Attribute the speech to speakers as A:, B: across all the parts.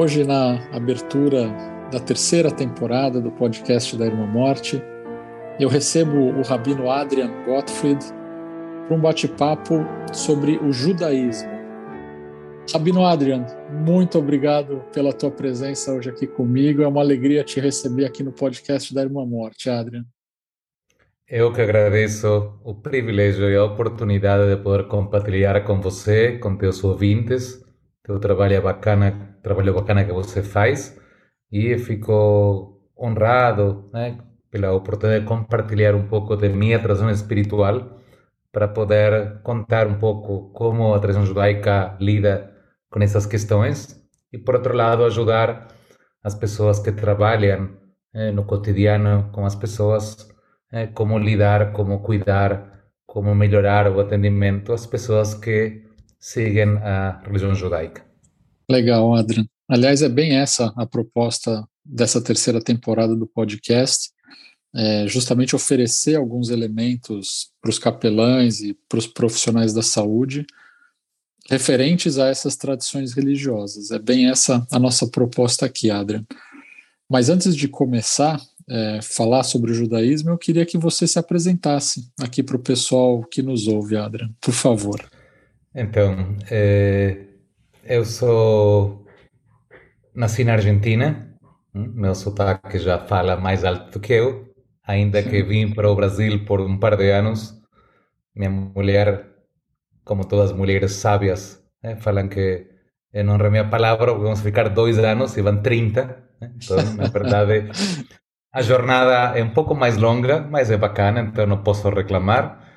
A: Hoje, na abertura da terceira temporada do podcast da Irmã Morte, eu recebo o rabino Adrian Gottfried para um bate-papo sobre o judaísmo. Rabino Adrian, muito obrigado pela tua presença hoje aqui comigo. É uma alegria te receber aqui no podcast da Irmã Morte, Adrian.
B: Eu que agradeço o privilégio e a oportunidade de poder compartilhar com você, com teus ouvintes, teu trabalho é bacana, trabalho bacana que você faz e fico honrado né, pela oportunidade de compartilhar um pouco de minha tradição espiritual para poder contar um pouco como a tradição judaica lida com essas questões e, por outro lado, ajudar as pessoas que trabalham eh, no cotidiano com as pessoas, eh, como lidar, como cuidar, como melhorar o atendimento às pessoas que seguem a religião judaica.
A: Legal, Adrian. Aliás, é bem essa a proposta dessa terceira temporada do podcast, é justamente oferecer alguns elementos para os capelães e para os profissionais da saúde referentes a essas tradições religiosas. É bem essa a nossa proposta aqui, Adrian. Mas antes de começar é, falar sobre o judaísmo, eu queria que você se apresentasse aqui para o pessoal que nos ouve, Adrian, por favor.
B: Então, é, eu sou. Nasci na Argentina, hum, meu sotaque já fala mais alto do que eu, ainda que vim para o Brasil por um par de anos. Minha mulher, como todas as mulheres sábias, né, falam que eu não a minha palavra, vamos ficar dois anos e vão 30. Né? Então, na verdade, a jornada é um pouco mais longa, mas é bacana, então não posso reclamar.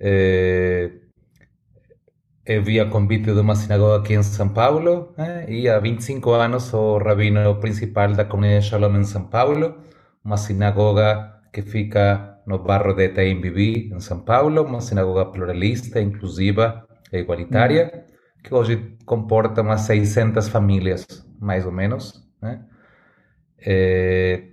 B: É, eu vi a convite de uma sinagoga aqui em São Paulo né? e há 25 anos sou o rabino principal da comunidade Shalom em São Paulo, uma sinagoga que fica no bairro de Itaim Bibi, em São Paulo, uma sinagoga pluralista, inclusiva e igualitária, que hoje comporta umas 600 famílias, mais ou menos. Né? É,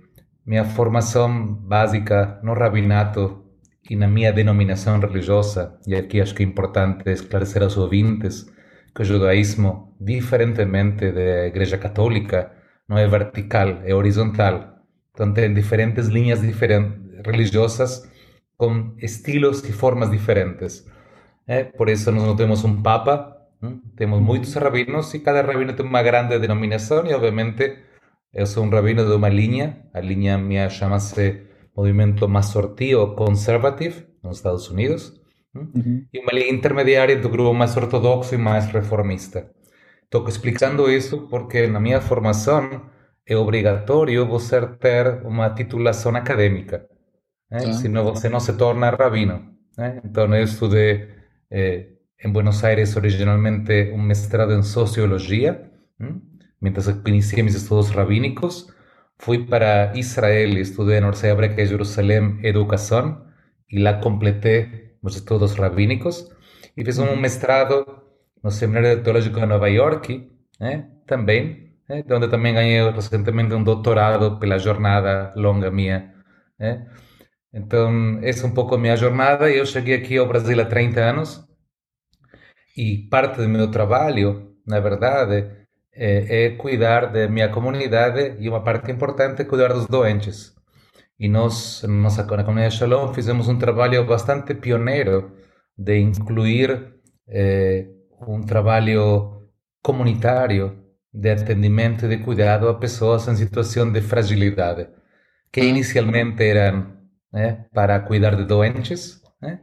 B: minha formação básica no rabinato e na minha denominação religiosa, e aqui acho que é importante esclarecer aos ouvintes que o judaísmo, diferentemente da Igreja Católica, não é vertical, é horizontal. Então tem diferentes linhas diferentes, religiosas com estilos e formas diferentes. É, por isso nós não temos um papa, hein? temos muitos rabinos e cada rabino tem uma grande denominação e obviamente eu sou um rabino de uma linha, a linha minha chama-se movimento Masorti Conservative nos Estados Unidos e uma linha intermediária do grupo mais ortodoxo e mais reformista. Estou explicando isso porque na minha formação é obrigatório você ter uma titulação acadêmica, né? Ah. senão você não se torna rabino. Né? Então eu estudei eh, em Buenos Aires originalmente um mestrado em sociologia, hein? mientras iniciei meus estudos rabínicos Fui para Israel, estudié en Universidad Hebrea de Jerusalén Educación y la completé los estudios rabínicos y fiz un mestrado no Seminario Teológico de Nueva York eh, también, eh, donde también gané recientemente un doctorado por la jornada longa mía. Eh. Entonces, es un poco mi jornada. Yo llegué aquí a Brasil a 30 años y parte de mi trabajo, la verdad, é, é cuidar da minha comunidade e uma parte importante é cuidar dos doentes. E nós, nossa, na comunidade Shalom, fizemos um trabalho bastante pioneiro de incluir é, um trabalho comunitário de atendimento e de cuidado a pessoas em situação de fragilidade, que inicialmente eram né, para cuidar de doentes, né?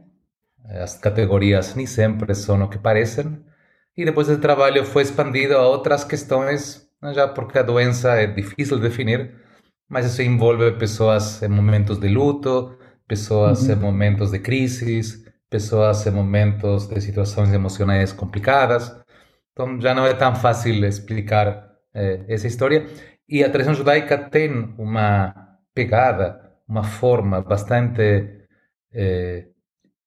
B: as categorias nem sempre são o que parecem, e depois o trabalho foi expandido a outras questões, já porque a doença é difícil de definir, mas isso envolve pessoas em momentos de luto, pessoas uhum. em momentos de crises, pessoas em momentos de situações emocionais complicadas. Então já não é tão fácil explicar eh, essa história. E a tradição judaica tem uma pegada, uma forma bastante eh,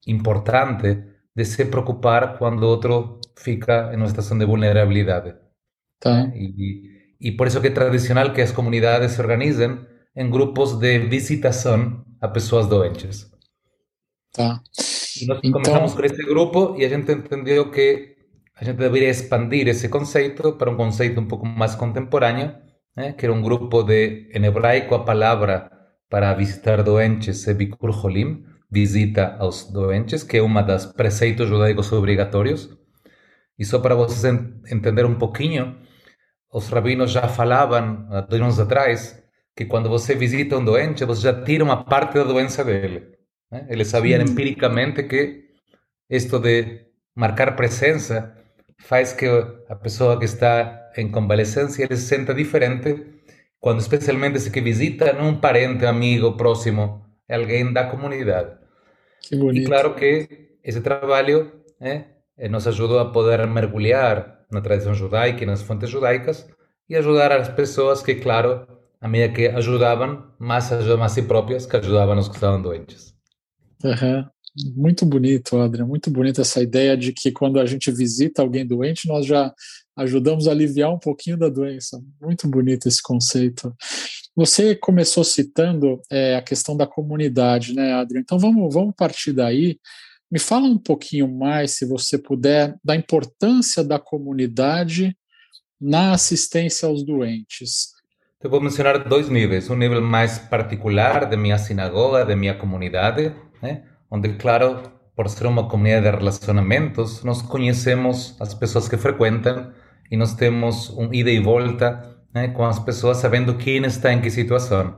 B: importante de se preocupar quando outro fica em uma situação de vulnerabilidade. Tá. E, e por isso que é tradicional que as comunidades se organizem em grupos de visitação a pessoas doentes.
A: Tá.
B: E nós então... começamos com esse grupo e a gente entendeu que a gente deveria expandir esse conceito para um conceito um pouco mais contemporâneo, né? que era um grupo de, em hebraico, a palavra para visitar doentes é Bikur Holim, visita aos doentes, que é uma das preceitos judaicos obrigatórios. E só para vocês entender um pouquinho, os rabinos já falavam, há dois anos atrás, que quando você visita um doente, você já tira uma parte da doença dele. Né? Eles sabiam empiricamente que isto de marcar presença faz que a pessoa que está em convalescência ele se senta diferente quando especialmente se que visita um parente, amigo, próximo, alguém da comunidade.
A: Que bonito.
B: E claro que esse trabalho né, nos ajudou a poder mergulhar na tradição judaica e nas fontes judaicas e ajudar as pessoas que, claro, a medida que ajudavam, mais ajudavam a si próprias que ajudavam os que estavam doentes.
A: Uhum. Muito bonito, Adriano, muito bonita essa ideia de que quando a gente visita alguém doente, nós já ajudamos a aliviar um pouquinho da doença. Muito bonito esse conceito. Você começou citando é, a questão da comunidade, né, Adriano? Então vamos, vamos partir daí. Me fala um pouquinho mais, se você puder, da importância da comunidade na assistência aos doentes.
B: Eu vou mencionar dois níveis. Um nível mais particular de minha sinagoga, de minha comunidade, né? onde, claro, por ser uma comunidade de relacionamentos, nós conhecemos as pessoas que frequentam e nós temos um ida e volta né, com as pessoas sabendo quem está em que situação.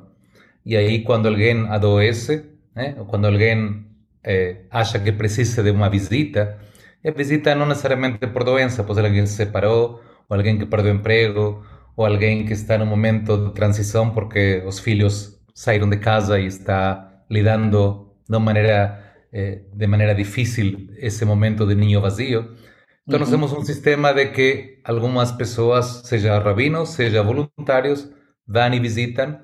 B: E aí, quando alguém adoece, né, ou quando alguém eh, acha que precisa de uma visita, a visita não necessariamente por doença, pode ser alguém que se separou, ou alguém que perdeu emprego, ou alguém que está num momento de transição porque os filhos saíram de casa e está lidando de maneira, eh, de maneira difícil esse momento de ninho vazio. Então, nós temos um sistema de que algumas pessoas, seja rabinos, seja voluntários, vão e visitam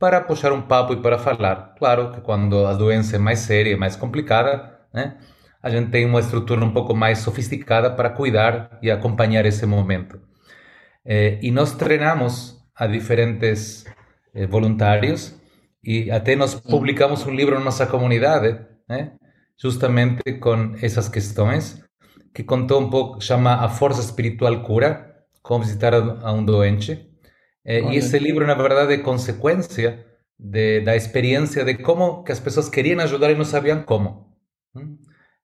B: para puxar um papo e para falar. Claro que quando a doença é mais séria, mais complicada, né, a gente tem uma estrutura um pouco mais sofisticada para cuidar e acompanhar esse momento. Eh, e nós treinamos a diferentes eh, voluntários e até nós publicamos um livro na nossa comunidade, né? justamente com essas questões, que contou um pouco, chama A Força Espiritual Cura, como visitar a um doente. É, e esse livro, na verdade, é consequência de, da experiência de como que as pessoas queriam ajudar e não sabiam como.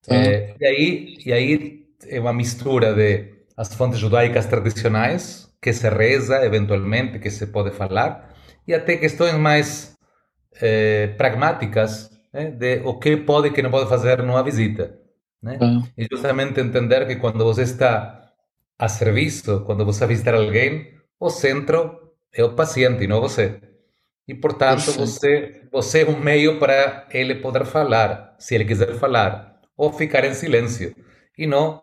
B: É, e, aí, e aí é uma mistura de as fontes judaicas tradicionais, que se reza eventualmente, que se pode falar, e até questões mais eh, pragmáticas né, de o que pode e que não pode fazer numa visita. Né? Ah. E justamente entender que quando você está a serviço, quando você vai visitar alguém, o centro é o paciente e não você. E, portanto, você, você é um meio para ele poder falar, se ele quiser falar, ou ficar em silêncio, e não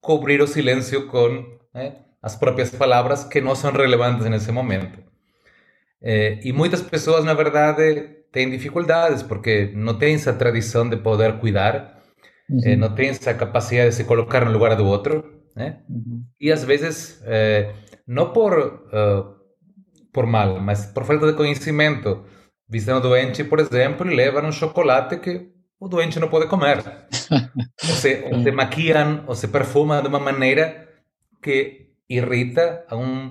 B: cobrir o silêncio com né, as próprias palavras que não são relevantes nesse momento. Eh, e muitas pessoas, na verdade, têm dificuldades porque não têm essa tradição de poder cuidar, uhum. eh, não têm essa capacidade de se colocar no lugar do outro, né? Uhum. E às vezes, eh, não por, uh, por mal, mas por falta de conhecimento. Visitam o doente, por exemplo, e levam um chocolate que o doente não pode comer. ou, se, ou se maquiam ou se perfumam de uma maneira que irrita a um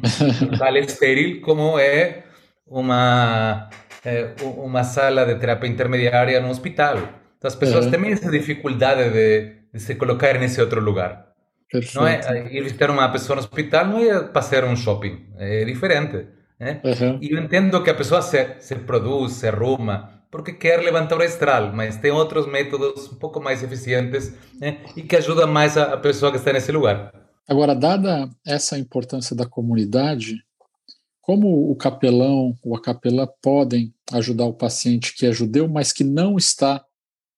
B: local estéril como é uma, eh, uma sala de terapia intermediária no hospital. Então as pessoas uhum. têm essa dificuldade de, de, se colocar nesse outro lugar. Perfeito. Não é ir visitar uma pessoa no hospital não é passear um shopping, é diferente. Né? Uhum. E eu entendo que a pessoa se, se produz, se arruma, porque quer levantar o astral, mas tem outros métodos um pouco mais eficientes né? e que ajudam mais a, a pessoa que está nesse lugar.
A: Agora, dada essa importância da comunidade, como o capelão ou a capelã podem ajudar o paciente que é judeu, mas que não está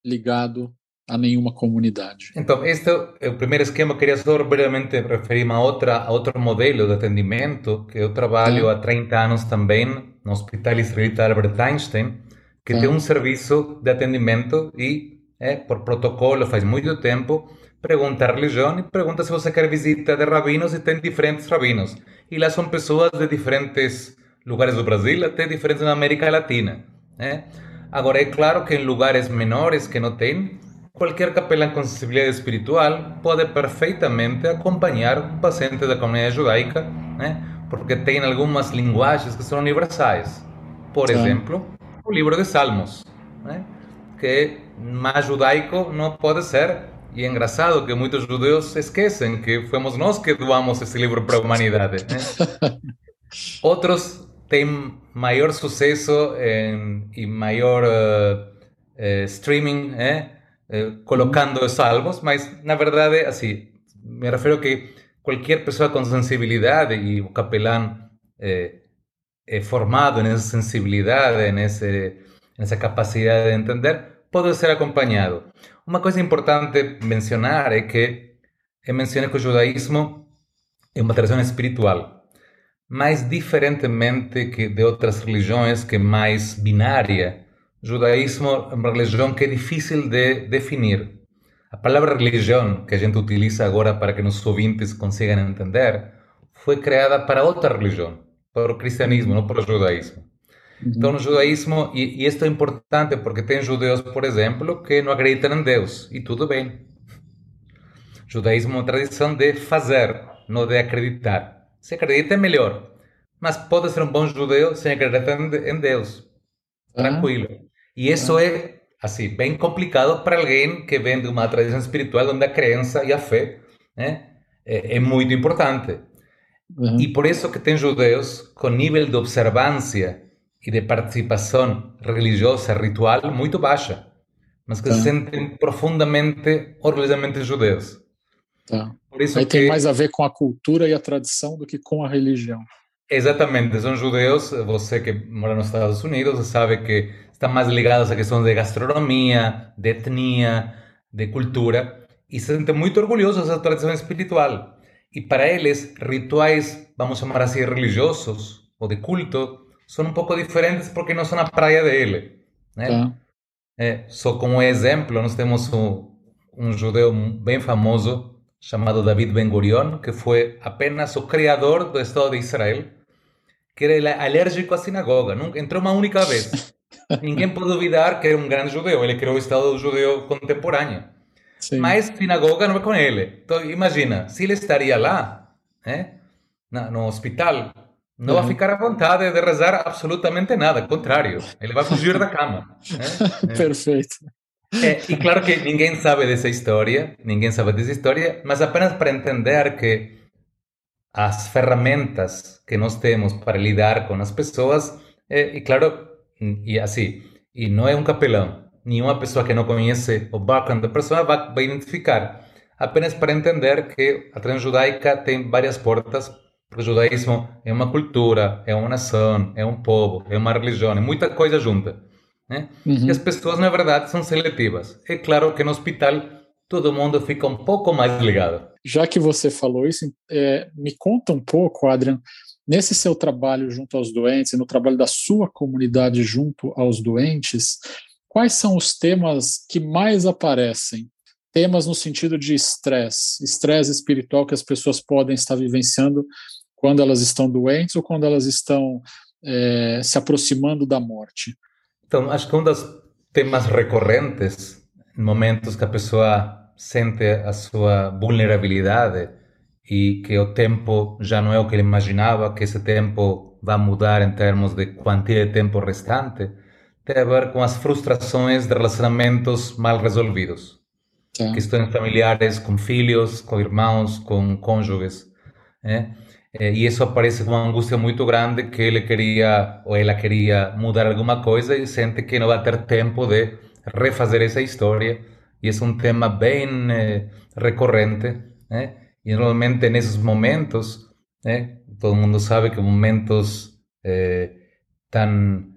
A: ligado a nenhuma comunidade?
B: Então, este é o primeiro esquema. Queria só brevemente referir-me a, outra, a outro modelo de atendimento que eu trabalho há 30 anos também no Hospital Israelita Albert Einstein, que tem um serviço de atendimento e, é, por protocolo, faz muito tempo, pergunta a religião e pergunta se você quer visita de rabinos e tem diferentes rabinos. E lá são pessoas de diferentes lugares do Brasil, até diferentes na América Latina. Né? Agora, é claro que em lugares menores que não tem, qualquer capelão com sensibilidade espiritual pode perfeitamente acompanhar um paciente da comunidade judaica, né? porque tem algumas linguagens que são universais. Por exemplo, o livro de Salmos, né? que mais judaico não pode ser. E é engraçado que muitos judeus esquecem que fomos nós que doamos esse livro para a humanidade. Né? Outros têm maior sucesso em, e maior uh, uh, streaming, eh? colocando os salmos, mas na verdade, assim, me refiro que qualquer pessoa com sensibilidade e o capelão é, formado nessa sensibilidade, nesse, nessa capacidade de entender, pode ser acompanhado. Uma coisa importante mencionar é que eu mencionei que o judaísmo é uma tradição espiritual, mas diferentemente que de outras religiões que é mais binária, judaísmo é uma religião que é difícil de definir. A palavra religião que a gente utiliza agora para que nossos ouvintes consigam entender foi criada para outra religião, para o cristianismo, não para o judaísmo. Então, no judaísmo, e, e isto é importante porque tem judeus, por exemplo, que não acreditam em Deus, e tudo bem. O judaísmo é uma tradição de fazer, não de acreditar. Se acredita é melhor, mas pode ser um bom judeu sem acreditar em Deus. Tranquilo. E isso é, assim, bem complicado para alguém que vem de uma tradição espiritual onde a crença e a fé né, é, é muito importante. Uhum. E por isso que tem judeus com nível de observância e de participação religiosa, ritual, muito baixa, mas que tá. se sentem profundamente, orgulhosamente judeus.
A: Tá. Por isso Aí que... tem mais a ver com a cultura e a tradição do que com a religião.
B: Exatamente, são judeus, você que mora nos Estados Unidos sabe que estão mais ligados a questões de gastronomia, de etnia, de cultura, e se sentem muito orgulhosos dessa tradição espiritual. E para eles, rituais, vamos chamar assim, religiosos, ou de culto, são um pouco diferentes porque não são a praia dele. Né? Tá. É, só como exemplo, nós temos um, um judeu bem famoso chamado David Ben Gurion, que foi apenas o criador do Estado de Israel, que era alérgico à sinagoga, nunca entrou uma única vez. Ninguém pode duvidar que era um grande judeu, ele criou o Estado judeu contemporâneo. Sim. Mas sinagoga não é com ele. Então, imagina, se ele estaria lá, né, no hospital, não uhum. vai ficar à vontade de rezar absolutamente nada, ao contrário, ele vai fugir da cama.
A: Né? Perfeito.
B: É, e claro que ninguém sabe dessa história, ninguém sabe dessa história, mas apenas para entender que as ferramentas que nós temos para lidar com as pessoas, é, e claro, e assim, e não é um capelão, nenhuma pessoa que não conhece o background da pessoa vai, vai identificar, apenas para entender que a transjudaica tem várias portas porque o judaísmo é uma cultura, é uma nação, é um povo, é uma religião, é muita coisa junta. Né? Uhum. E as pessoas, na verdade, são seletivas. É claro que no hospital todo mundo fica um pouco mais ligado.
A: Já que você falou isso, é, me conta um pouco, Adrian, nesse seu trabalho junto aos doentes, no trabalho da sua comunidade junto aos doentes, quais são os temas que mais aparecem? Temas no sentido de estresse, estresse espiritual que as pessoas podem estar vivenciando quando elas estão doentes ou quando elas estão é, se aproximando da morte.
B: Então, acho que um dos temas recorrentes, momentos que a pessoa sente a sua vulnerabilidade e que o tempo já não é o que ele imaginava, que esse tempo vai mudar em termos de quantia de tempo restante, tem a ver com as frustrações de relacionamentos mal resolvidos. Sim. Questões familiares com filhos, com irmãos, com cônjuges. Né? Eh, e isso aparece com uma angústia muito grande que ele queria ou ela queria mudar alguma coisa e sente que não vai ter tempo de refazer essa história. E é um tema bem eh, recorrente. Né? E normalmente nesses momentos, né, todo mundo sabe que momentos eh, tão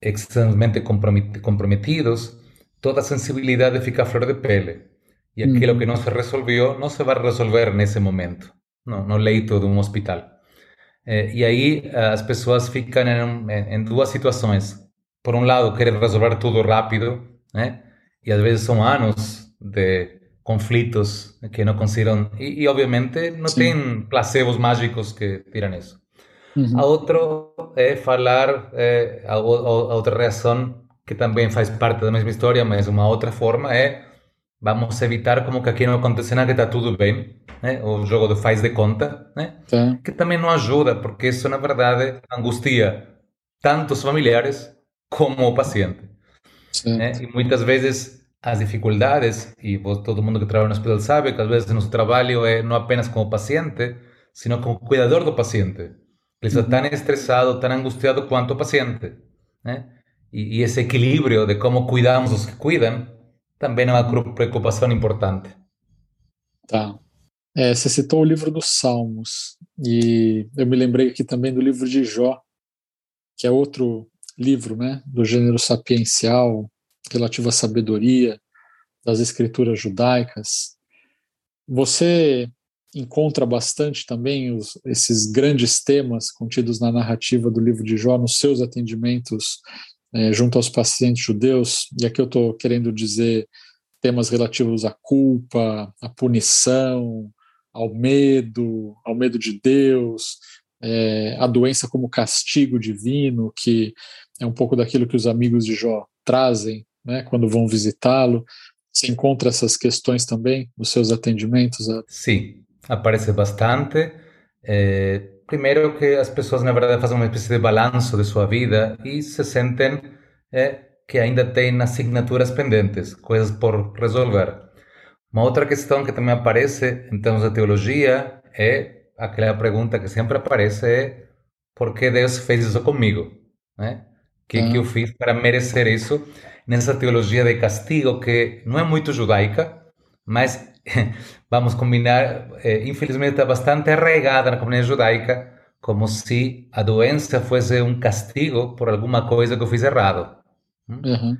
B: extremamente comprometidos, toda a sensibilidade fica a flor de pele. E aquilo que não se resolveu não se vai resolver nesse momento no, no leito de um hospital. É, e aí as pessoas ficam em, em, duas situações. Por um lado, querem resolver tudo rápido, né? E às vezes são anos de conflitos que não conseguiram. E, obviamente não tem placebos mágicos que tiram isso. Uhum. A outro é falar, é, a, a, outra reação que também faz parte da mesma história, mas uma outra forma é vamos evitar como que aqui não acontece nada, que está tudo bem, né? o jogo do faz de conta, né? Que também não ajuda, porque isso, na verdade, angustia tanto os familiares como o paciente. Né? E muitas vezes as dificuldades, e todo mundo que trabalha no hospital sabe que às vezes nosso trabalho é não apenas como paciente, sino como cuidador do paciente. Ele está tão estressado, tão angustiado quanto o paciente. Né? E, e esse equilíbrio de como cuidamos os que cuidam também é uma preocupação importante.
A: Tá. É, você citou o livro dos Salmos, e eu me lembrei aqui também do livro de Jó, que é outro livro né, do gênero sapiencial, relativo à sabedoria das escrituras judaicas. Você encontra bastante também os, esses grandes temas contidos na narrativa do livro de Jó nos seus atendimentos é, junto aos pacientes judeus, e aqui eu estou querendo dizer temas relativos à culpa, à punição, ao medo, ao medo de Deus, é, a doença como castigo divino, que é um pouco daquilo que os amigos de Jó trazem né, quando vão visitá-lo. Você encontra essas questões também nos seus atendimentos?
B: Sim, aparece bastante. É, primeiro que as pessoas, na verdade, fazem uma espécie de balanço de sua vida e se sentem é, que ainda têm assinaturas pendentes, coisas por resolver. Uma outra questão que também aparece em termos de teologia é aquela pergunta que sempre aparece é por que Deus fez isso comigo? Né? O que, que eu fiz para merecer isso? Nessa teologia de castigo que não é muito judaica, mas vamos combinar, eh, infelizmente está bastante arraigada na comunidade judaica, como se a doença fosse um castigo por alguma coisa que eu fiz errado. Uhum.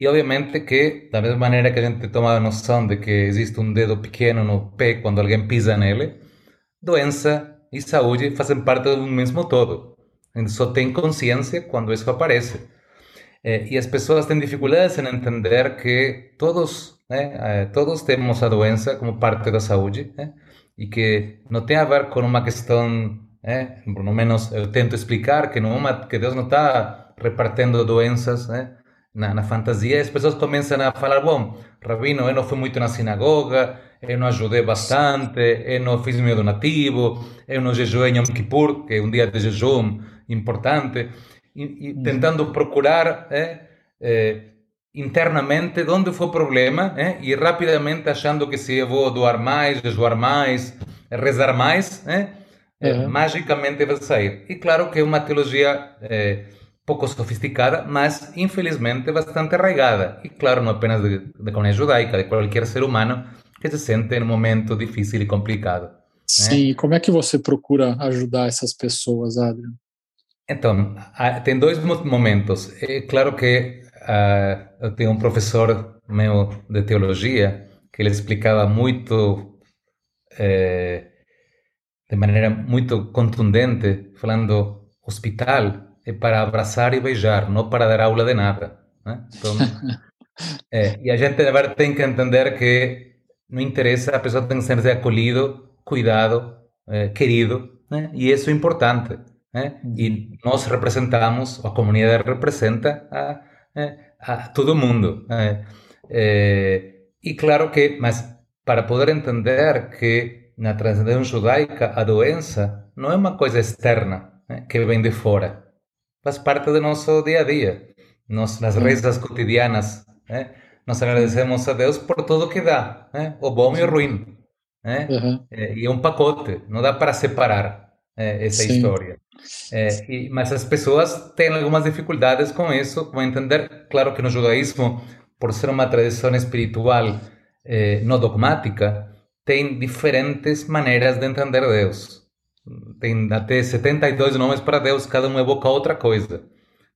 B: E obviamente que, da mesma maneira que a gente toma a noção de que existe um dedo pequeno no pé quando alguém pisa nele, doença e saúde fazem parte do mesmo todo. A gente só tem consciência quando isso aparece. Eh, e as pessoas têm dificuldades em entender que todos né? Eh, todos temos a doença como parte da saúde né? e que não tem a ver com uma questão, né? pelo menos eu tento explicar que não uma, que Deus não está repartindo doenças né? na, na fantasia. As pessoas começam a falar, bom, Rabino, eu não fui muito na sinagoga, eu não ajudei bastante, eu não fiz meu donativo, eu não jejuei em Yom Kippur, que é um dia de jejum importante, e, e tentando procurar é, é, internamente onde foi o problema eh? e rapidamente achando que se eu vou doar mais, jejuar mais, rezar mais? Uhum. magicamente vai sair. E claro que é uma teologia pouco sofisticada, mas infelizmente bastante arraigada. E claro, não apenas da comunidade judaica, de qualquer ser humano que se sente em um momento difícil e complicado.
A: Sim, né? como é que você procura ajudar essas pessoas, Adriano?
B: Então, tem dois momentos. É claro que uh, eu tenho um professor meu de teologia que ele explicava muito eh, de maneira muito contundente, falando hospital é para abraçar e beijar, não para dar aula de nada. Né? Então, é, e a gente tem que entender que não interessa, a pessoa tem que ser acolhido, cuidado, é, querido, né? e isso é importante. Né? E nós representamos, a comunidade representa a é, a todo mundo. É, é, e claro que, mas para poder entender que na transcendência judaica a doença não é uma coisa externa né, que vem de fora, faz parte do nosso dia a dia. Nós, nas rezas cotidianas, né, nós agradecemos a Deus por tudo que dá, né, o bom e o ruim. Né? Uhum. E é um pacote, não dá para separar essa Sim. história. É, e, mas as pessoas têm algumas dificuldades com isso, com entender, claro que no judaísmo, por ser uma tradição espiritual é, não dogmática, tem diferentes maneiras de entender Deus. Tem até 72 nomes para Deus, cada um evoca outra coisa.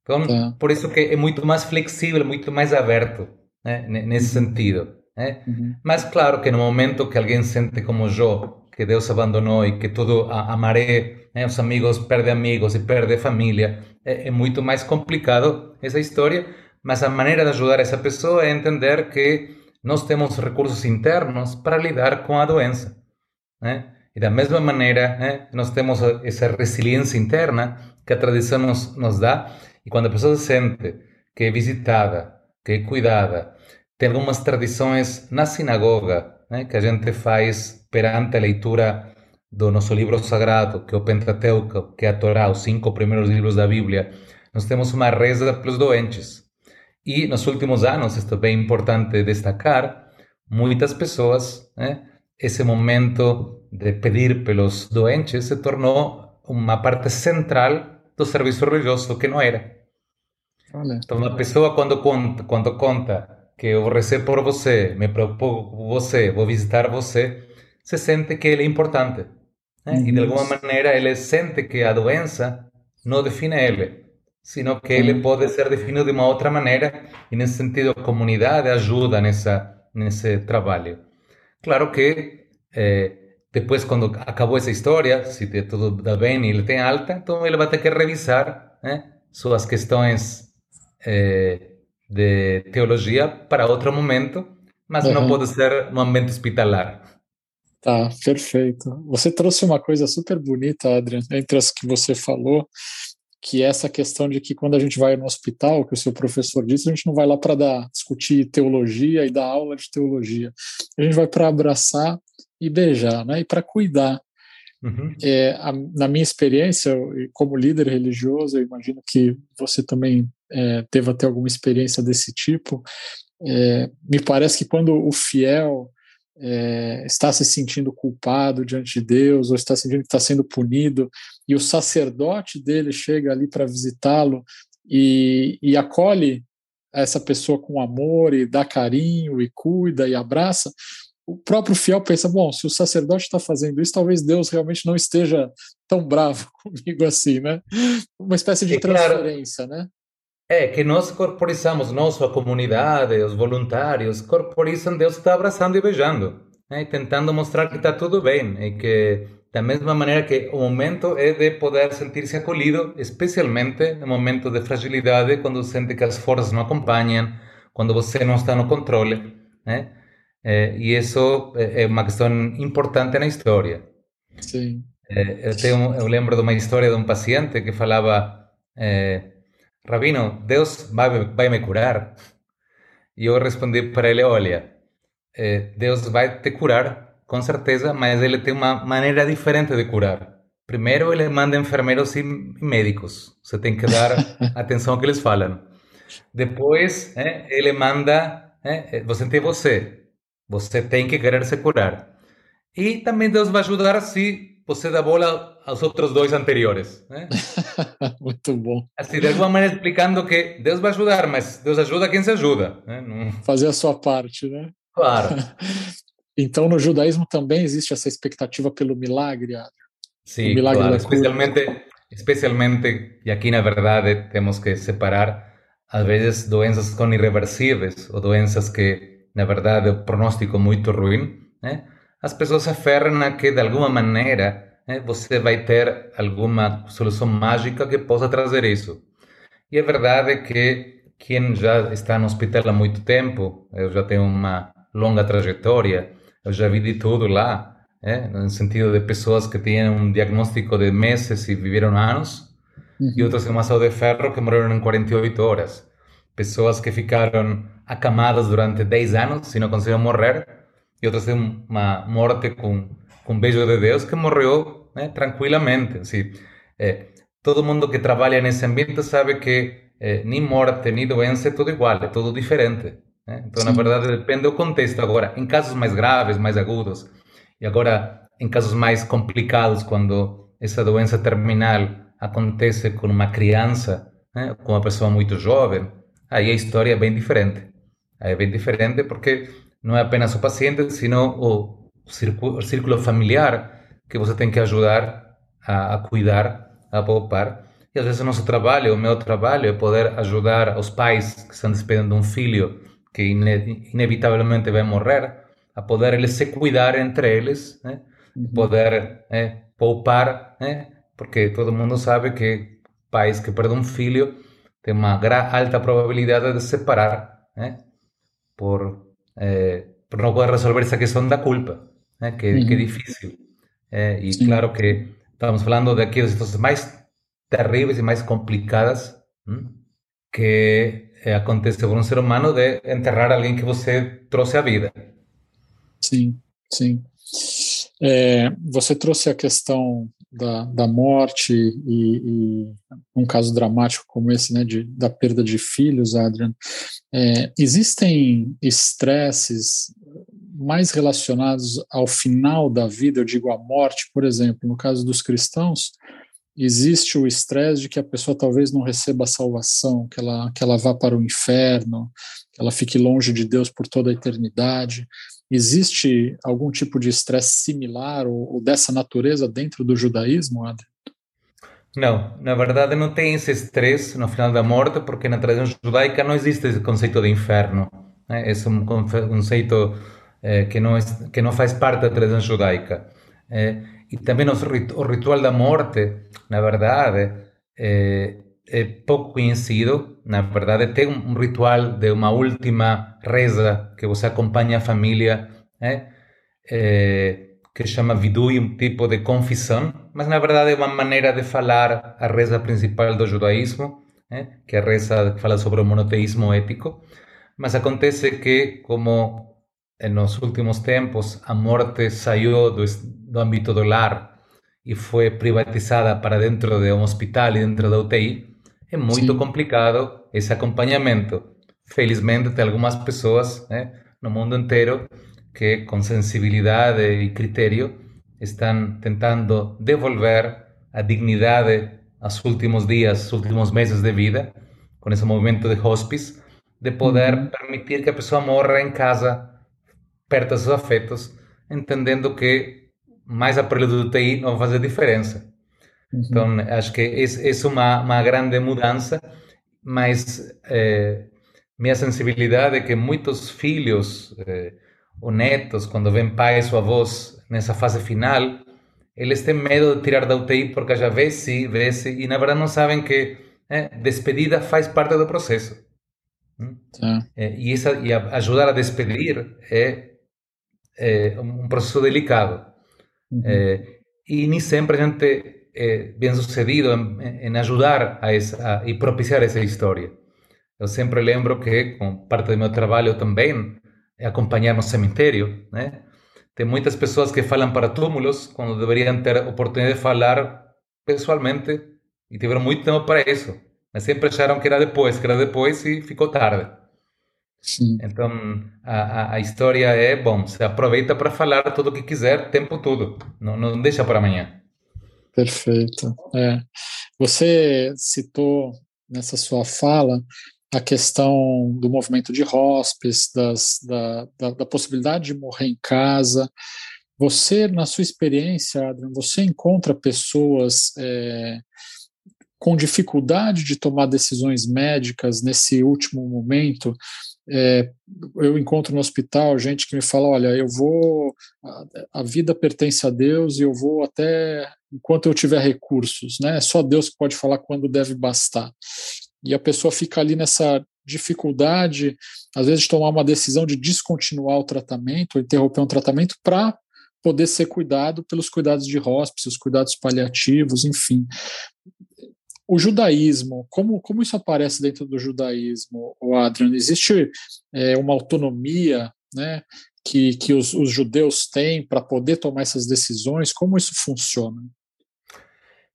B: Então, é. por isso que é muito mais flexível, muito mais aberto né, nesse uhum. sentido. Né? Uhum. Mas claro que no momento que alguém sente como eu, que Deus abandonou e que tudo a, a maré né? Os amigos perdem amigos e perdem família. É, é, muito mais complicado essa história, mas a maneira de ajudar essa pessoa é entender que nós temos recursos internos para lidar com a doença. Né? E da mesma maneira, né, nós temos essa resiliência interna que a tradição nos, nos dá, e quando a pessoa sente que é visitada, que é cuidada, tem algumas tradições na sinagoga né, que a gente faz perante a leitura do nosso livro sagrado, que é o Pentateuco, que é a Torá, os cinco primeiros livros da Bíblia. Nós temos uma reza pelos doentes. E nos últimos anos, isto é bem importante destacar, muitas pessoas, né, esse momento de pedir pelos doentes se tornou uma parte central do serviço religioso, que não era. Olha. Então, uma pessoa, quando conta, quando conta que eu vou rezar por você, me preocupo com você, vou visitar você, se sente que ele é importante. Né? E de alguma maneira ele sente que a doença não define ele, sino que ele pode ser definido de uma outra maneira e nesse sentido a comunidade ajuda nessa nesse trabalho. Claro que eh, depois quando acabou essa história, se tudo dá bem e ele tem alta, então ele vai ter que revisar né, suas questões eh, de teologia para outro momento, mas uhum. não pode ser no ambiente hospitalar.
A: Tá, perfeito. Você trouxe uma coisa super bonita, Adrian, entre as que você falou, que é essa questão de que quando a gente vai no hospital, que o seu professor disse, a gente não vai lá para discutir teologia e dar aula de teologia. A gente vai para abraçar e beijar, né? E para cuidar. Uhum. É, a, na minha experiência, como líder religioso, eu imagino que você também é, teve até alguma experiência desse tipo. É, me parece que quando o fiel é, está se sentindo culpado diante de Deus, ou está sentindo que está sendo punido, e o sacerdote dele chega ali para visitá-lo e, e acolhe essa pessoa com amor e dá carinho e cuida e abraça, o próprio fiel pensa: bom, se o sacerdote está fazendo isso, talvez Deus realmente não esteja tão bravo comigo assim, né? Uma espécie de transferência, né?
B: É que nós corporizamos, nós, a comunidade, os voluntários, corporizam Deus está abraçando e beijando, né? tentando mostrar que está tudo bem e que da mesma maneira que o momento é de poder sentir-se acolhido, especialmente no momento de fragilidade, quando sente que as forças não acompanham, quando você não está no controle, né? É, e isso é uma questão importante na história.
A: Sim.
B: É, eu, tenho, eu lembro de uma história de um paciente que falava é, Rabino, Deus vai, vai me curar? E eu respondi para ele: Olha, eh, Deus vai te curar, com certeza, mas ele tem uma maneira diferente de curar. Primeiro, ele manda enfermeiros e médicos. Você tem que dar atenção ao que eles falam. Depois, eh, ele manda. Eh, você tem você. Você tem que querer se curar. E também Deus vai ajudar se você dá bola aos outros dois anteriores. Né?
A: Muito bom.
B: Assim, de alguma maneira explicando que Deus vai ajudar, mas Deus ajuda quem se ajuda. Né? Não...
A: Fazer a sua parte, né?
B: Claro.
A: então, no judaísmo também existe essa expectativa pelo milagre,
B: Sim, milagre claro. Especialmente, especialmente, e aqui na verdade temos que separar, às vezes, doenças com irreversíveis, ou doenças que, na verdade, o pronóstico é muito ruim, né? As pessoas se aferram a que, de alguma maneira, né, você vai ter alguma solução mágica que possa trazer isso. E a verdade é que quem já está no hospital há muito tempo, eu já tenho uma longa trajetória, eu já vi de tudo lá, né, no sentido de pessoas que tinham um diagnóstico de meses e viveram anos, uhum. e outros em uma saúde de ferro que morreram em 48 horas. Pessoas que ficaram acamadas durante 10 anos e não conseguiram morrer, e outras têm uma morte com, com beijo de Deus que morreu né, tranquilamente. Assim, é, todo mundo que trabalha nesse ambiente sabe que é, nem morte, nem doença é tudo igual, é tudo diferente. Né? Então, Sim. na verdade, depende do contexto. Agora, em casos mais graves, mais agudos, e agora em casos mais complicados, quando essa doença terminal acontece com uma criança, né, com uma pessoa muito jovem, aí a história é bem diferente. Aí é bem diferente porque não é apenas o paciente, sino o círculo, familiar que você tem que ajudar a, a, cuidar, a poupar. E às vezes o nosso trabalho, o meu trabalho, é poder ajudar os pais que estão despedindo de um filho que ine, inevitavelmente vai morrer, a poder eles se cuidar entre eles, né? Uhum. poder é, poupar, né? porque todo mundo sabe que pais que perdem um filho têm uma alta probabilidade de se separar né? por eh, por no resolver esa questão da culpa, né? que, é difícil. Eh, e Sim. claro que estamos falando das situações mais terríveis e mais complicadas, que acontece por um ser humano de enterrar alguém que você trouxe à vida.
A: Sim, sim. É, você trouxe a questão da, da morte e, e, um caso dramático como esse, né, de, da perda de filhos, Adrian. É, existem estresses mais relacionados ao final da vida, eu digo a morte, por exemplo, no caso dos cristãos, existe o estresse de que a pessoa talvez não receba a salvação, que ela, que ela vá para o inferno, que ela fique longe de Deus por toda a eternidade. Existe algum tipo de estresse similar ou, ou, dessa natureza dentro do judaísmo, Adriano?
B: Não, na verdade não tem esse estresse no final da morte, porque na tradição judaica não existe esse conceito de inferno. Né? Esse é um conceito eh, que, não é, que não faz parte da tradição judaica. Eh, e também o ritual da morte, na verdade, é, é pouco conhecido. Na verdade, tem um ritual de uma última reza que você acompanha a família, é, é, que chama vidui, um tipo de confissão, mas na verdade é uma maneira de falar a reza principal do judaísmo, é, que é a reza que fala sobre o monoteísmo ético. Mas acontece que, como nos últimos tempos a morte saiu do, do âmbito do lar e foi privatizada para dentro de um hospital e dentro da UTI, é muito Sim. complicado esse acompanhamento. Felizmente, tem algumas pessoas né, no mundo inteiro que, com sensibilidade e critério, estão tentando devolver a dignidade aos últimos dias, aos últimos meses de vida, com esse movimento de hospice, de poder uhum. permitir que a pessoa morra em casa perto dos afetos, entendendo que mais aparelho do TI não vai fazer diferença. Uhum. Então, acho que é, é uma, uma grande mudança, mas é, minha sensibilidade é que muitos filhos é, ou netos, quando vêm pais ou avós nessa fase final, eles têm medo de tirar da UTI porque já vê-se, vê-se, e na verdade não sabem que é, despedida faz parte do processo. É, e, essa, e ajudar a despedir é é um processo delicado. Uhum. E nem sempre a gente é bem sucedido em, em ajudar a essa, a, e propiciar essa história. Eu sempre lembro que, com parte do meu trabalho também, é acompanhar no cemitério, né? Tem muitas pessoas que falam para túmulos quando deveriam ter oportunidade de falar pessoalmente e tiveram muito tempo para isso. Mas sempre acharam que era depois, que era depois e ficou tarde. Sim. Então, a, a, história é, bom, você aproveita para falar tudo o que quiser, tempo todo, não, não deixa para amanhã.
A: Perfeito. É. Você citou nessa sua fala a questão do movimento de hospice, das, da, da, da, possibilidade de morrer em casa. Você, na sua experiência, Adrian, você encontra pessoas é, com dificuldade de tomar decisões médicas nesse último momento é, eu encontro no hospital gente que me fala: olha, eu vou, a, a, vida pertence a Deus e eu vou até enquanto eu tiver recursos, né? É só Deus que pode falar quando deve bastar. E a pessoa fica ali nessa dificuldade, às vezes, de tomar uma decisão de descontinuar o tratamento, interromper um tratamento para poder ser cuidado pelos cuidados de hospice, os cuidados paliativos, enfim o judaísmo, como, como isso aparece dentro do judaísmo, o Adrian? Existe é, uma autonomia né, que, que os, os judeus têm para poder tomar essas decisões? Como isso funciona?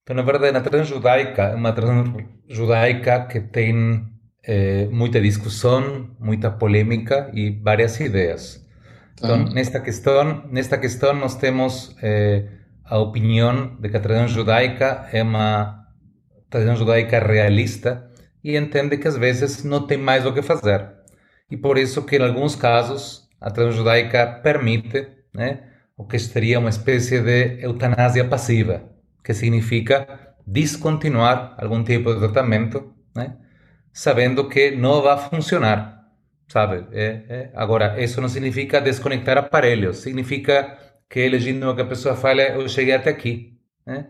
B: Então, na verdade, na tradição judaica, é uma tradição judaica que tem é, muita discussão, muita polêmica e várias ideias. Então, tá. nesta questão, nesta questão nós temos é, a opinião de que a tradição judaica é uma tradição judaica realista e entende que às vezes não tem mais o que fazer. E por isso que em alguns casos a tradição judaica permite né, o que seria uma espécie de eutanásia passiva, que significa descontinuar algum tipo de tratamento, né, sabendo que não vai funcionar, sabe? É, é. Agora, isso não significa desconectar aparelhos, significa que é legítimo que a pessoa fale, eu cheguei até aqui, né?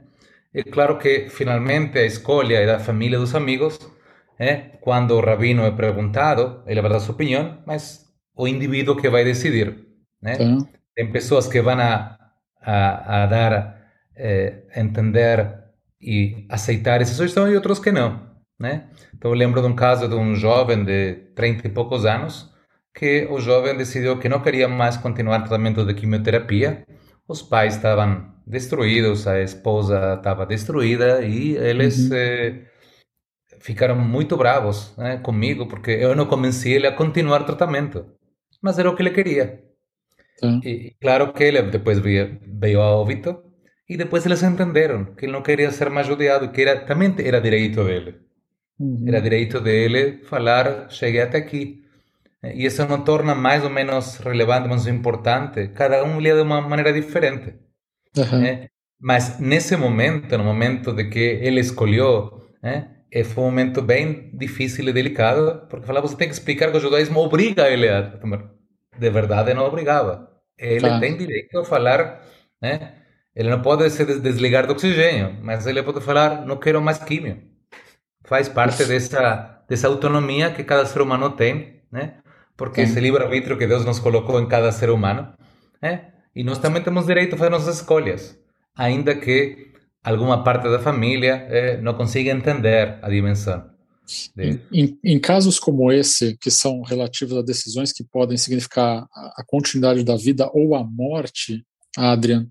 B: É claro que finalmente a escolha é da família dos amigos, quando o rabino é perguntado, ele vai dar sua opinião, mas o indivíduo que vai decidir. Né? Tem pessoas que vão a, a, a dar, eh, entender e aceitar essa sugestão e outros que não. né? Então eu lembro de um caso de um jovem de 30 e poucos anos que o jovem decidiu que não queria mais continuar tratamento de quimioterapia. Os pais estavam destruídos, a esposa estava destruída e eles uhum. eh, ficaram muito bravos né, comigo porque eu não convenci ele a continuar o tratamento, mas era o que ele queria. E claro que ele depois veio, veio a óbito e depois eles entenderam que ele não queria ser mais odiado, que era, também era direito dele. Uhum. Era direito dele falar, cheguei até aqui. E isso não torna mais ou menos relevante, mais importante. Cada um lida de uma maneira diferente. Uhum. É? Mas nesse momento, no momento de que ele escolheu, é? foi um momento bem difícil e delicado, porque falava, você tem que explicar que o judaísmo obriga ele a tomar. De verdade, não obrigava. Ele tá. tem direito a falar, né? Ele não pode se desligar do oxigênio, mas ele pode falar, não quero mais químio. Faz parte dessa, dessa autonomia que cada ser humano tem, né? Porque Sim. esse livre-arbítrio que Deus nos colocou em cada ser humano, né? E nós também temos direito a fazer nossas escolhas, ainda que alguma parte da família eh, não consiga entender a dimensão.
A: Em, em, em, casos como esse, que são relativos a decisões que podem significar a, a continuidade da vida ou a morte, Adrian,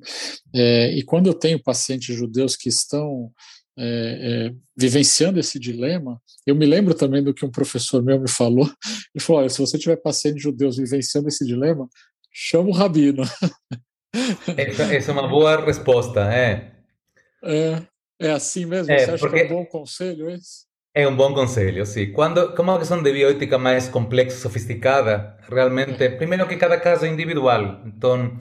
A: é, e quando eu tenho pacientes judeus que estão é, é, vivenciando esse dilema, eu me lembro também do que um professor meu me falou. Ele falou: olha, se você tiver pacientes judeus vivenciando esse dilema, chama o rabino.
B: Essa, essa é uma boa resposta, é.
A: É, é assim mesmo? É, você acha que é um bom conselho esse?
B: É um bom conselho, sim. Quando, como a questão de bioética mais complexa, sofisticada, realmente, primeiro que cada caso é individual, então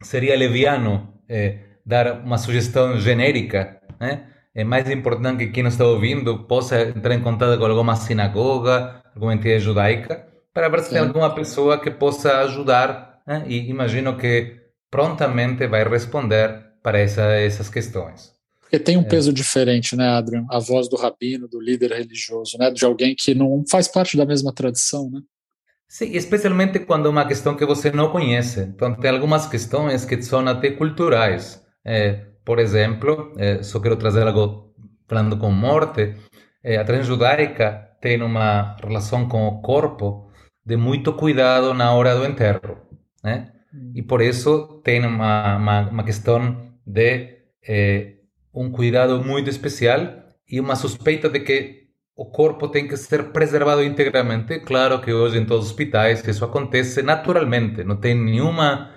B: seria leviano eh, dar uma sugestão genérica, né? É mais importante que quem está ouvindo possa entrar em contato com alguma sinagoga, alguma entidade judaica, para ver se tem alguma pessoa que possa ajudar, né? e imagino que prontamente vai responder para essa, essas questões.
A: Porque tem um é. peso diferente, né, Adrian? A voz do rabino, do líder religioso, né? De alguém que não faz parte da mesma tradição, né?
B: Sim, especialmente quando é uma questão que você não conhece. Então, tem algumas questões que são até culturais. É, por exemplo, é, só quero trazer algo falando com morte. É, a tradição judaica tem uma relação com o corpo de muito cuidado na hora do enterro, né? Hum. E por isso tem uma, uma, uma questão de é, um cuidado muito especial e uma suspeita de que o corpo tem que ser preservado integramente. Claro que hoje em todos os hospitais isso acontece naturalmente, não tem nenhuma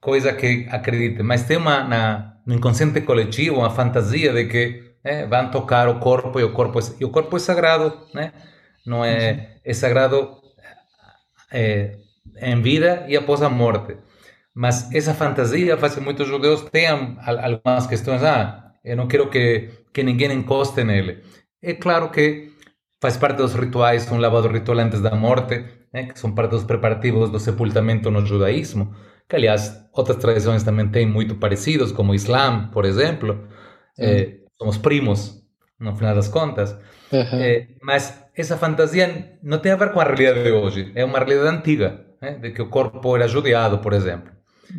B: coisa que acredite, mas tem uma na, no inconsciente coletivo uma fantasia de que é, vão tocar o corpo e o corpo é, e o corpo é sagrado, né? Não é, é sagrado em vida e após a morte. Mas essa fantasia faz que muitos judeus tenham algumas questões. Ah, eu não quero que, que ninguém encoste nele. É claro que faz parte dos rituais, um lavado ritual antes da morte, né, que são parte dos preparativos do sepultamento no judaísmo, que aliás outras tradições também têm muito parecidos, como o Islã, por exemplo. É, somos primos, no final das contas. Uhum. É, mas essa fantasia não tem a ver com a realidade de hoje, é uma realidade antiga, né, de que o corpo era judiado, por exemplo.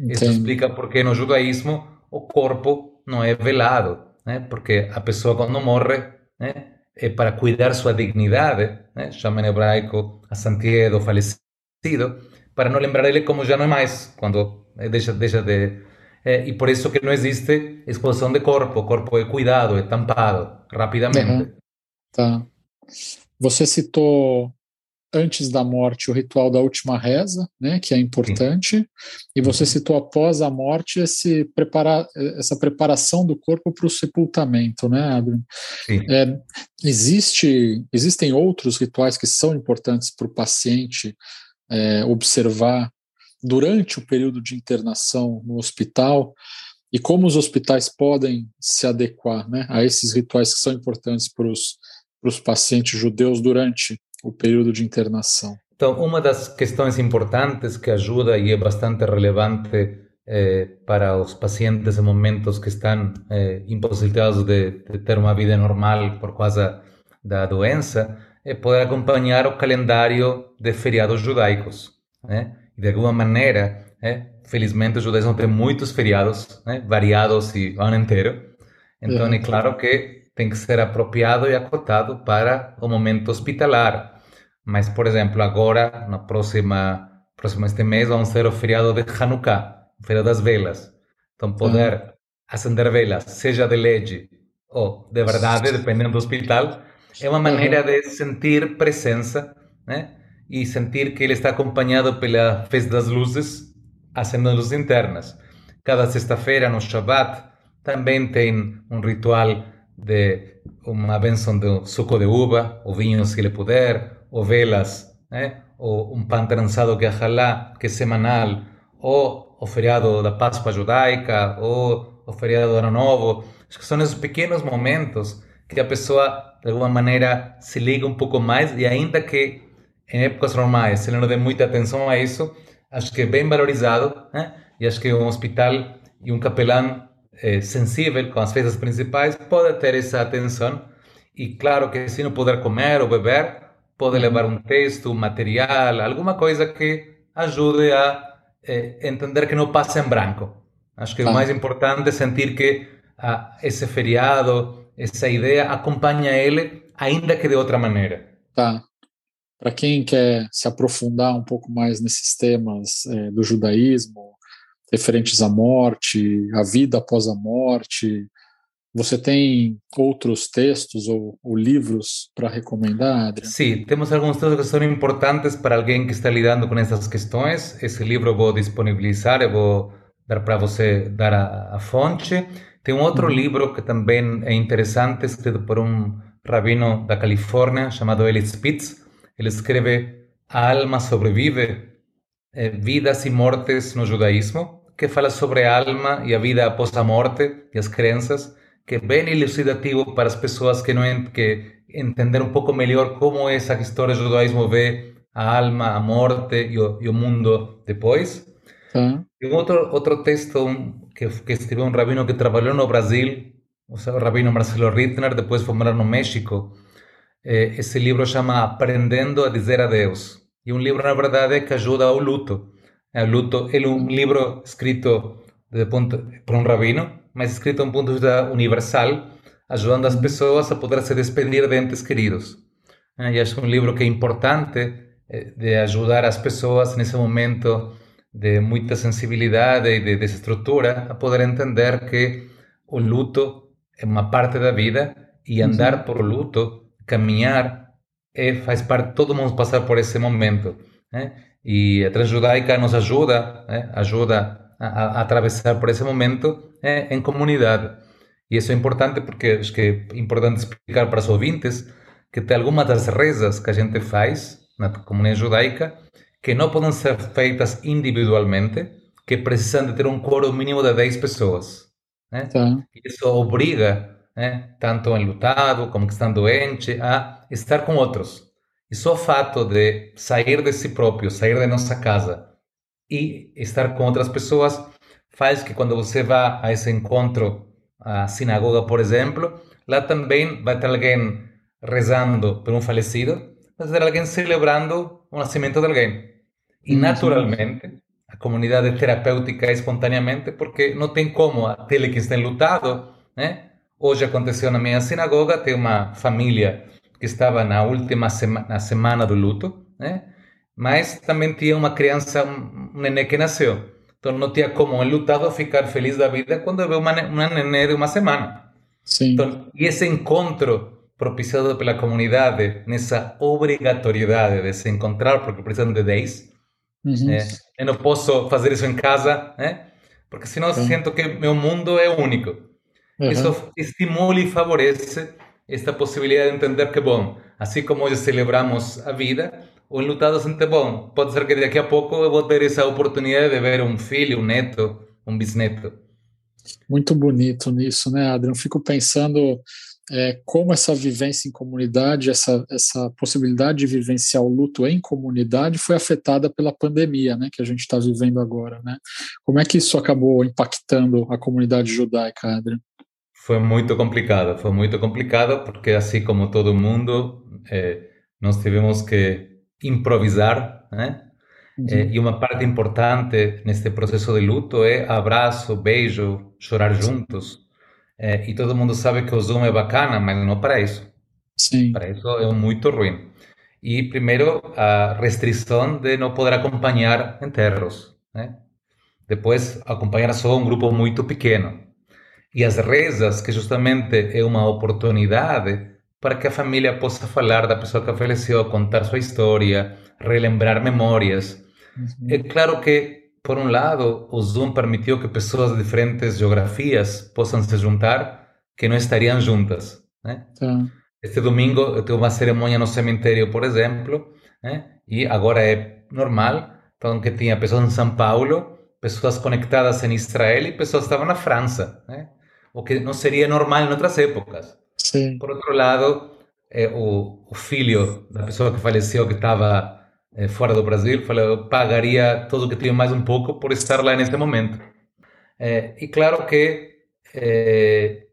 B: Isso explica porque no judaísmo o corpo não é velado, né? porque a pessoa quando morre né, é para cuidar sua dignidade, né? chama em hebraico a santidade do falecido, para não lembrar ele como já não é mais, quando deixa, deixa de... É, e por isso que não existe exposição de corpo, o corpo é cuidado, é tampado rapidamente. Uhum.
A: Tá. Você citou antes da morte o ritual da última reza, né, que é importante, Sim. e você uhum. citou após a morte esse preparar, essa preparação do corpo para o sepultamento, né, Adriano? É, existe, existem outros rituais que são importantes para o paciente é, observar durante o período de internação no hospital e como os hospitais podem se adequar né, a esses rituais que são importantes para os pacientes judeus durante o período de internação.
B: Então, uma das questões importantes que ajuda e é bastante relevante eh, para os pacientes em momentos que estão eh, impossibilitados de, de, ter uma vida normal por causa da doença é poder acompanhar o calendário de feriados judaicos. Né? De alguma maneira, é, felizmente, os judeus têm muitos feriados né, variados e o ano inteiro. Então, é, é claro que tem que ser apropriado e acotado para o momento hospitalar. Mas, por exemplo, agora, na próxima, próximo este mês, vamos ter o feriado de Hanukkah, o feriado das velas. Então, poder uhum. acender velas, seja de LED ou de verdade, dependendo do hospital, é uma maneira de sentir presença, né? E sentir que ele está acompanhado pela festa das luzes, acendendo luzes internas. Cada sexta-feira, no Shabbat, também tem um ritual de uma benção do suco de uva, ou vinho se ele puder, ou velas, né? ou um pão trançado que é halá, que é semanal, ou o feriado da Páscoa judaica, ou o feriado do Ano Novo. Acho que são esses pequenos momentos que a pessoa, de alguma maneira, se liga um pouco mais e ainda que em épocas normais se não dê muita atenção a isso, acho que é bem valorizado né? e acho que um hospital e um capelão é, sensível com as festas principais pode ter essa atenção e claro que se não puder comer ou beber, pode levar um texto, um material, alguma coisa que ajude a é, entender que não passa em branco. Acho que ah. o mais importante é sentir que ah, esse feriado, essa ideia acompanha ele, ainda que de outra maneira.
A: Tá. Para quem quer se aprofundar um pouco mais nesses temas é, do judaísmo, referentes à morte, à vida após a morte, você tem outros textos ou, ou livros para recomendar, Adriano?
B: Sim, temos alguns textos que são importantes para alguém que está lidando com essas questões. Esse livro eu vou disponibilizar, eu vou dar para você dar a, a fonte. Tem um outro uhum. livro que também é interessante, escrito por um rabino da Califórnia chamado Eli Spitz. Ele escreve A Alma Sobrevive, eh, Vidas e Mortes no Judaísmo, que fala sobre a alma e a vida após a morte e as crenças, que é bem elucidativo para as pessoas que não que entender um pouco melhor como essa história do judaísmo vê a alma, a morte e o, e o mundo depois. Uhum. E um outro, outro texto que, que escreveu um rabino que trabalhou no Brasil, o rabino Marcelo Rittner, depois foi morar no México. Eh, esse livro chama Aprendendo a Dizer Adeus. E um livro, na verdade, que ajuda ao luto. O luto é um livro escrito ponto, por um rabino, mas escrito de um ponto de vista universal, ajudando as pessoas a poder se despedir de entes queridos. E acho um livro que é importante eh, de ajudar as pessoas nesse momento de muita sensibilidade e de desestrutura a poder entender que o luto é uma parte da vida e andar por luto, caminhar, é, faz parte, todo mundo passar por esse momento. Né? E a transjudaica nos ajuda, né? ajuda a, a, atravessar por esse momento é, em comunidade. E isso é importante porque acho que é importante explicar para os ouvintes que tem algumas das rezas que a gente faz na comunidade judaica que não podem ser feitas individualmente, que precisam de ter um coro mínimo de 10 pessoas. Né? Tá. Isso obriga né, tanto o lutado como que está doente a estar com outros. E só o fato de sair de si próprio, sair de nossa casa e estar com outras pessoas faz que quando você vá a esse encontro, à sinagoga, por exemplo, lá também vai ter alguém rezando por um falecido, vai ter alguém celebrando o nascimento de alguém. E naturalmente, a comunidade terapêutica é espontaneamente, porque não tem como aquele que está enlutado, né? Hoje aconteceu na minha sinagoga, tem uma família que estava na última sema, na semana do luto, né? Mas também tinha uma criança, um nenê que nasceu. Então não tinha como o lutado ficar feliz da vida quando vê uma, uma nenê de uma semana. Sim. Então, e esse encontro propiciado pela comunidade, nessa obrigatoriedade de se encontrar, porque precisam de 10, uhum. é, eu não posso fazer isso em casa, né? porque senão Sim. sinto que meu mundo é único. Uhum. Isso estimula e favorece esta possibilidade de entender que, bom, assim como hoje celebramos a vida, o enlutado sente, bom, pode ser que daqui a pouco eu vou ter essa oportunidade de ver um filho, um neto, um bisneto.
A: Muito bonito nisso, né, Adriano? Fico pensando é, como essa vivência em comunidade, essa, essa possibilidade de vivenciar o luto em comunidade foi afetada pela pandemia, né, que a gente está vivendo agora, né? Como é que isso acabou impactando a comunidade judaica, Adriano?
B: Foi muito complicado, foi muito complicado porque assim como todo mundo, é, nós tivemos que improvisar, né? É, e uma parte importante neste processo de luto é abraço, beijo, chorar juntos. É, e todo mundo sabe que o Zoom é bacana, mas não para isso.
A: Sim.
B: Para isso é muito ruim. E primeiro, a restrição de não poder acompanhar enterros. Né? Depois, acompanhar só um grupo muito pequeno. E as rezas, que justamente é uma oportunidade para que a família possa falar da pessoa que faleceu, contar sua história, relembrar memórias. Uhum. É claro que por um lado, o Zoom permitiu que pessoas de diferentes geografias possam se juntar que não estariam juntas. Né? Tá. Este domingo eu tive uma cerimônia no cemitério, por exemplo, né? e agora é normal, então que tinha pessoas em São Paulo, pessoas conectadas em Israel e pessoas que estavam na França, né? O que não seria normal em outras épocas.
A: Sim.
B: Por outro lado, é, o, o filho da pessoa que faleceu, que estava eh, fora do Brasil, falei, eu pagaria tudo o que tinha mais um pouco por estar lá nesse momento. Eh, e claro que, eh,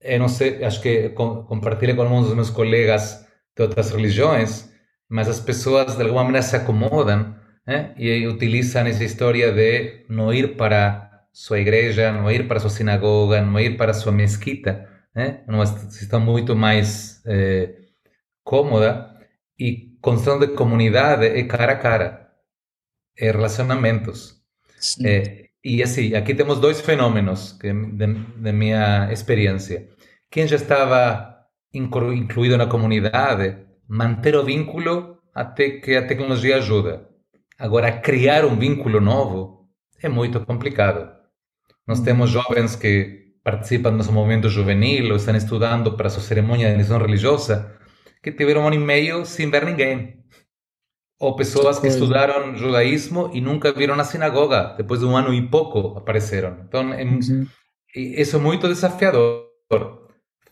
B: eu não sei, acho que compartilhei com alguns dos meus colegas de outras religiões, mas as pessoas de alguma maneira se acomodam né? e utilizam essa história de não ir para sua igreja, não ir para sua sinagoga, não ir para sua mesquita, né? numa situação muito mais eh, cômoda e construção de comunidade é cara a cara, é relacionamentos. É, e assim, aqui temos dois fenômenos que, de, de minha experiência. Quem já estava incluído na comunidade, manter o vínculo até que a tecnologia ajuda. Agora, criar um vínculo novo é muito complicado. Nós temos jovens que participam do nosso movimento juvenil ou estão estudando para sua cerimônia de iniciação religiosa que tiveram um ano e meio sem ver ninguém. Ou pessoas que estudaram judaísmo e nunca viram na sinagoga, depois de um ano e pouco apareceram. Então, é, isso é muito desafiador.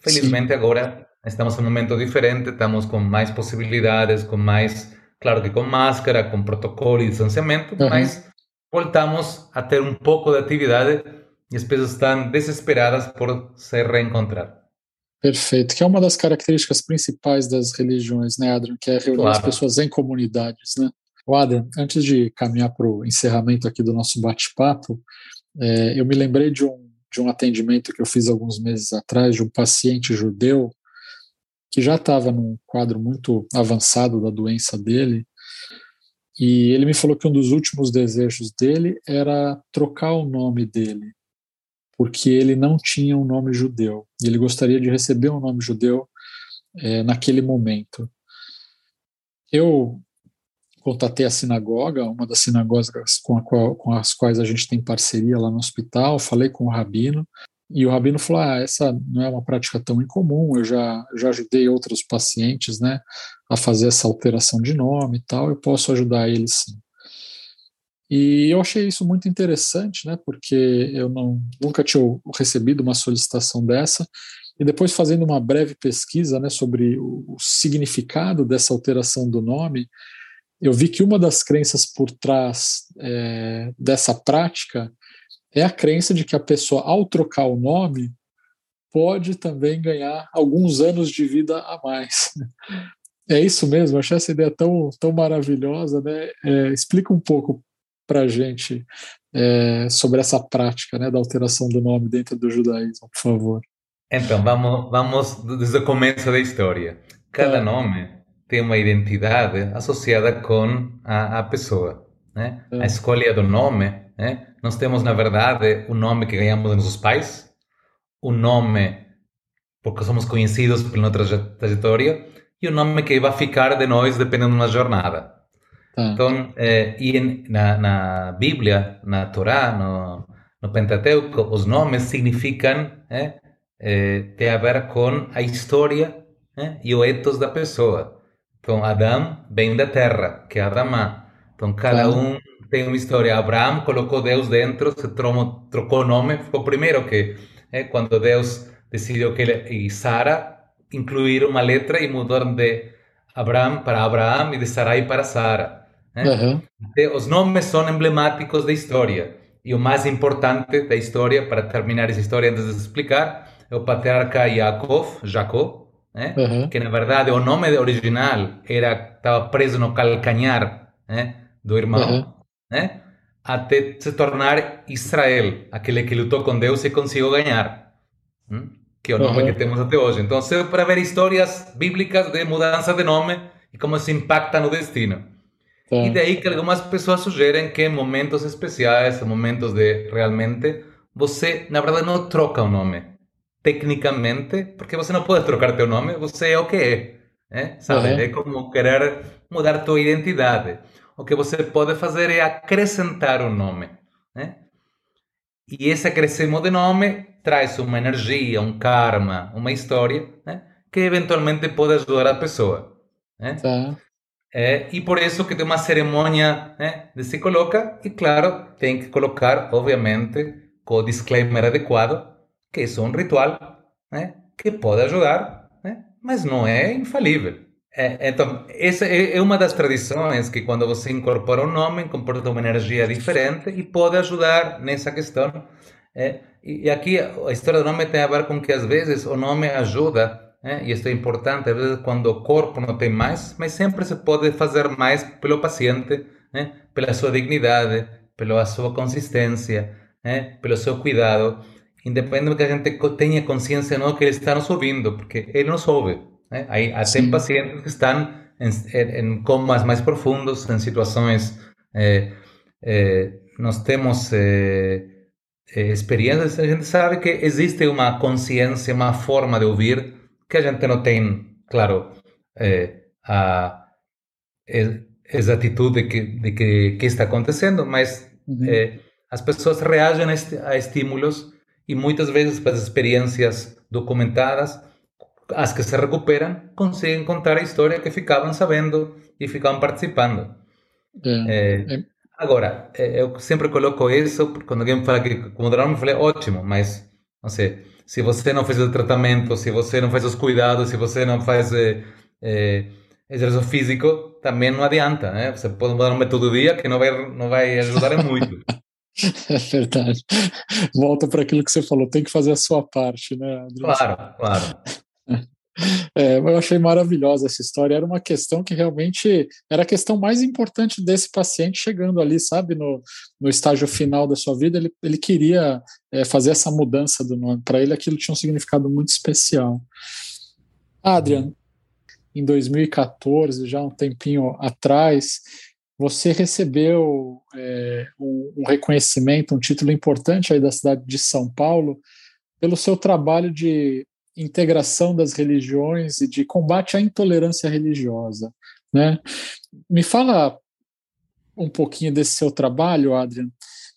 B: Felizmente, Sim. agora estamos em um momento diferente, estamos com mais possibilidades, com mais, claro que com máscara, com protocolo e distanciamento, uhum. mas voltamos a ter um pouco de atividade e as pessoas estão desesperadas por se reencontrar.
A: Perfeito, que é uma das características principais das religiões, né, Adrian? Que é reunir claro. as pessoas em comunidades, né? O Adrian, antes de caminhar para o encerramento aqui do nosso bate-papo, é, eu me lembrei de um, de um atendimento que eu fiz alguns meses atrás de um paciente judeu que já estava num quadro muito avançado da doença dele, e ele me falou que um dos últimos desejos dele era trocar o nome dele porque ele não tinha um nome judeu. E ele gostaria de receber um nome judeu é, naquele momento. Eu contatei a sinagoga, uma das sinagogas com, qual, com, as quais a gente tem parceria lá no hospital, falei com o rabino, e o rabino falou: ah, essa não é uma prática tão incomum, eu já, já ajudei outros pacientes né, a fazer essa alteração de nome e tal, eu posso ajudar eles sim. E eu achei isso muito interessante, né, porque eu não, nunca tinha recebido uma solicitação dessa, e depois fazendo uma breve pesquisa né, sobre o, o significado dessa alteração do nome, eu vi que uma das crenças por trás é, dessa prática é a crença de que a pessoa, ao trocar o nome, pode também ganhar alguns anos de vida a mais. É isso mesmo, achei essa ideia tão, tão maravilhosa, né? É, explica um pouco para a gente é, sobre essa prática né, da alteração do nome dentro do judaísmo, por favor.
B: Então, vamos, vamos desde o começo da história. Cada é. nome tem uma identidade associada com a, a pessoa. Né? É. A escolha do nome, né? nós temos, na verdade, o nome que ganhamos dos nossos pais, o nome porque somos conhecidos pela nossa trajetória, e o nome que vai ficar de nós dependendo da jornada. Tá. Então, eh, e na, na Bíblia, na Torá, no, no Pentateuco, os nomes significam, eh, tem a ver com a história eh, e o ethos da pessoa. Então, Adão vem da terra, que é Adamá. Então, cada um tem uma história. Abraão colocou Deus dentro, se trocou, trocou o nome, foi o primeiro que, eh, quando Deus decidiu que ele e Sara incluíram uma letra e mudaram de Abraão para Abraão e de Sarai para Sara. Né? Uhum. Os nomes são emblemáticos da história. E o mais importante da história, para terminar essa história antes de explicar, é o patriarca Yaakov, Jacó, né? uhum. que na verdade o nome original era estava preso no calcanhar né? do irmão, uhum. né? até se tornar Israel, aquele que lutou com Deus e conseguiu ganhar. que é o nome uhum. que temos até hoje. Então, para ver histórias bíblicas de mudança de nome e como se impacta no destino. E daí que algumas pessoas sugerem que momentos especiais, momentos de realmente, você, na verdade, não troca o nome. Tecnicamente, porque você não pode trocar teu nome, você é o que é. é? Sabe? Uhum. É como querer mudar tua identidade. O que você pode fazer é acrescentar um nome. Né? E esse acréscimo de nome traz uma energia, um karma, uma história né? que eventualmente pode ajudar a pessoa. Né? Tá. É, e por isso que tem uma cerimônia né, de se coloca, e claro, tem que colocar, obviamente, com o disclaimer adequado, que isso é um ritual né, que pode ajudar, né, mas não é infalível. É, então, essa é uma das tradições que quando você incorpora um nome, comporta uma energia diferente e pode ajudar nessa questão. É, e aqui a história do nome tem a ver com que às vezes o nome ajuda né? E isso é importante, às vezes quando o corpo não tem mais, mas sempre se pode fazer mais pelo paciente, né? pela sua dignidade, pela sua consistência, né? pelo seu cuidado, independente que a gente tenha consciência ou não que ele está nos ouvindo, porque ele nos ouve. Né? Aí, tem pacientes que estão em, em, comas mais profundos, em situações... Eh, eh, nós temos eh, experiências, a gente sabe que existe uma consciência, uma forma de ouvir que a gente não tem, claro, é, a exatitude de que, de que, que está acontecendo, mas uhum. é, as pessoas reagem a, estímulos e muitas vezes as experiências documentadas, as que se recuperam, conseguem contar a história que ficavam sabendo e ficavam participando. É, é, agora, eu sempre coloco isso, quando alguém fala que como eu falei, ótimo, mas, não sei, se você não fez o tratamento, se você não faz os cuidados, se você não faz é, é, exercício físico, também não adianta, né? Você pode mudar um todo dia que não vai, não vai ajudar muito.
A: É verdade. Volta para aquilo que você falou, tem que fazer a sua parte, né?
B: Adriano? Claro, claro.
A: É, eu achei maravilhosa essa história. Era uma questão que realmente era a questão mais importante desse paciente chegando ali, sabe, no, no estágio final da sua vida. Ele, ele queria é, fazer essa mudança do nome. Para ele, aquilo tinha um significado muito especial. Adrian, em 2014, já um tempinho atrás, você recebeu é, um, um reconhecimento, um título importante aí da cidade de São Paulo, pelo seu trabalho de integração das religiões e de combate à intolerância religiosa. Né? Me fala um pouquinho desse seu trabalho, Adrian,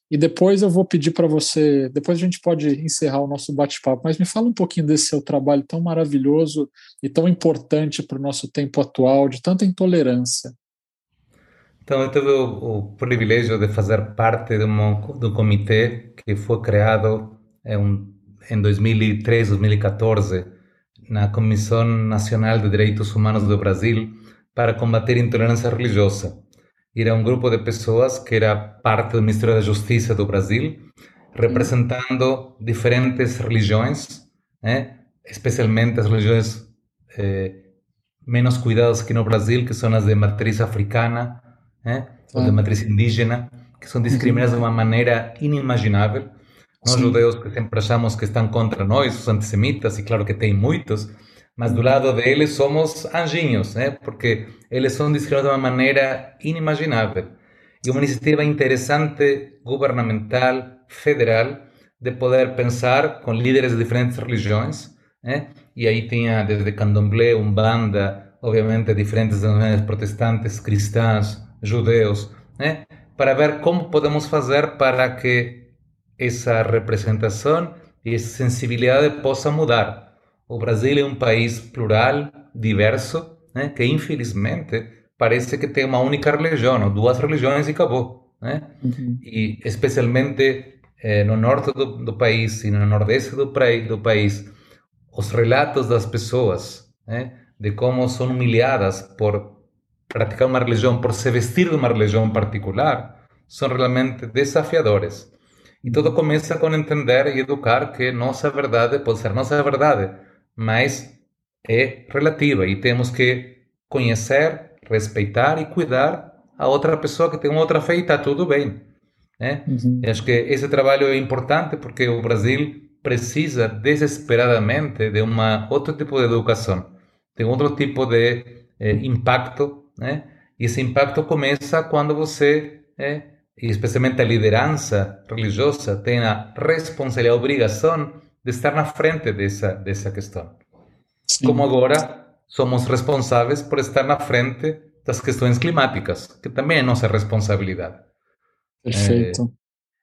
A: e depois eu vou pedir para você, depois a gente pode encerrar o nosso bate-papo, mas me fala um pouquinho desse seu trabalho tão maravilhoso e tão importante para o nosso tempo atual, de tanta intolerância.
B: Então, eu tive o, o privilégio de fazer parte de de um comitê que foi criado é um em 2013, 2014, na Comissão Nacional de Direitos Humanos do Brasil para combater a intolerância religiosa. Era um grupo de pessoas que era parte do Ministério da Justiça do Brasil, representando diferentes religiões, né? especialmente as religiões eh, menos cuidadas aqui no Brasil, que são as de matriz africana né? ou de matriz indígena, que são discriminadas de uma maneira inimaginável nós judeus que sempre achamos que estão contra nós, os antissemitas, e claro que tem muitos, mas do lado deles somos anjinhos, né? porque eles são discriminados de uma maneira inimaginável. E uma iniciativa interessante, governamental, federal, de poder pensar com líderes de diferentes religiões, né? e aí tinha desde candomblé, umbanda, obviamente diferentes denominações protestantes, cristãs, judeus, né? para ver como podemos fazer para que essa representação e essa sensibilidade possa mudar. O Brasil é um país plural, diverso, né, que infelizmente parece que tem uma única religião, ou duas religiões e acabou. Né? Uhum. E especialmente eh, no norte do, do, país e no nordeste do, do país, os relatos das pessoas né, de como são humilhadas por praticar uma religião, por se vestir de uma religião particular, são realmente desafiadores. E tudo começa com entender e educar que nossa verdade pode ser nossa verdade, mas é relativa e temos que conhecer, respeitar e cuidar a outra pessoa que tem uma outra fé e está tudo bem. Né? Uhum. Acho que esse trabalho é importante porque o Brasil precisa desesperadamente de uma outro tipo de educação, de outro tipo de eh, impacto, né? E esse impacto começa quando você, eh, e especialmente a liderança religiosa, tem a responsabilidade, a obrigação de estar na frente dessa dessa questão. Sim. Como agora somos responsáveis por estar na frente das questões climáticas, que também é nossa responsabilidade.
A: Perfeito.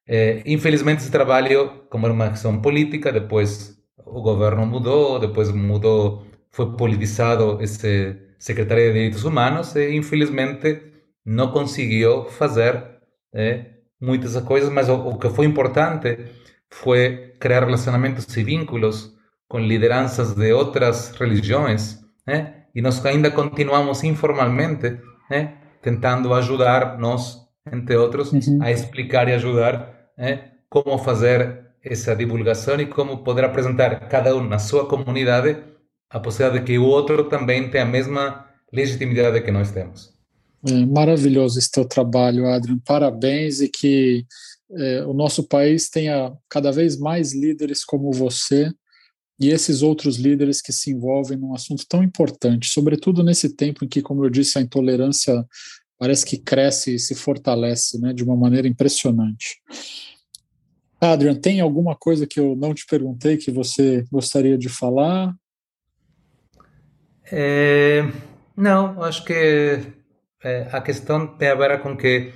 B: É, infelizmente, esse trabalho, como era uma questão política, depois o governo mudou, depois mudou, foi politizado esse secretário de Direitos Humanos e, infelizmente, não conseguiu fazer é, muitas coisas, mas o, o que foi importante foi criar relacionamentos e vínculos com lideranças de outras religiões, né? e nós ainda continuamos informalmente né? tentando ajudar nós, entre outros, uhum. a explicar e ajudar né? como fazer essa divulgação e como poder apresentar cada um na sua comunidade a possibilidade de que o outro também tenha a mesma legitimidade que nós temos.
A: É maravilhoso esse teu trabalho, Adrian. Parabéns e que é, o nosso país tenha cada vez mais líderes como você e esses outros líderes que se envolvem num assunto tão importante, sobretudo nesse tempo em que, como eu disse, a intolerância parece que cresce e se fortalece né, de uma maneira impressionante. Adrian, tem alguma coisa que eu não te perguntei que você gostaria de falar?
B: É, não, acho que é, a questão tem a ver com que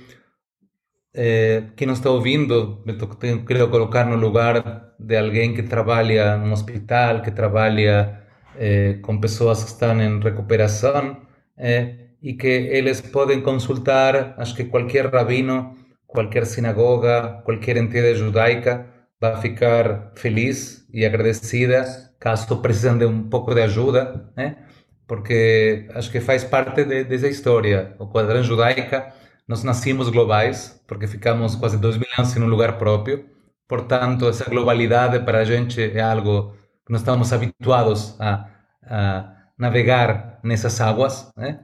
B: é, quem não está ouvindo, eu quero colocar no lugar de alguém que trabalha no hospital, que trabalha é, com pessoas que estão em recuperação e que eles podem consultar, acho que qualquer rabino, qualquer sinagoga, qualquer entidade judaica vai ficar feliz e agradecida caso precisem de um pouco de ajuda, né? Porque acho que faz parte de, dessa história. O quadrante judaica, nós nascimos globais, porque ficamos quase dois mil anos em um lugar próprio. Portanto, essa globalidade para a gente é algo que nós estamos habituados a, a navegar nessas águas. Né?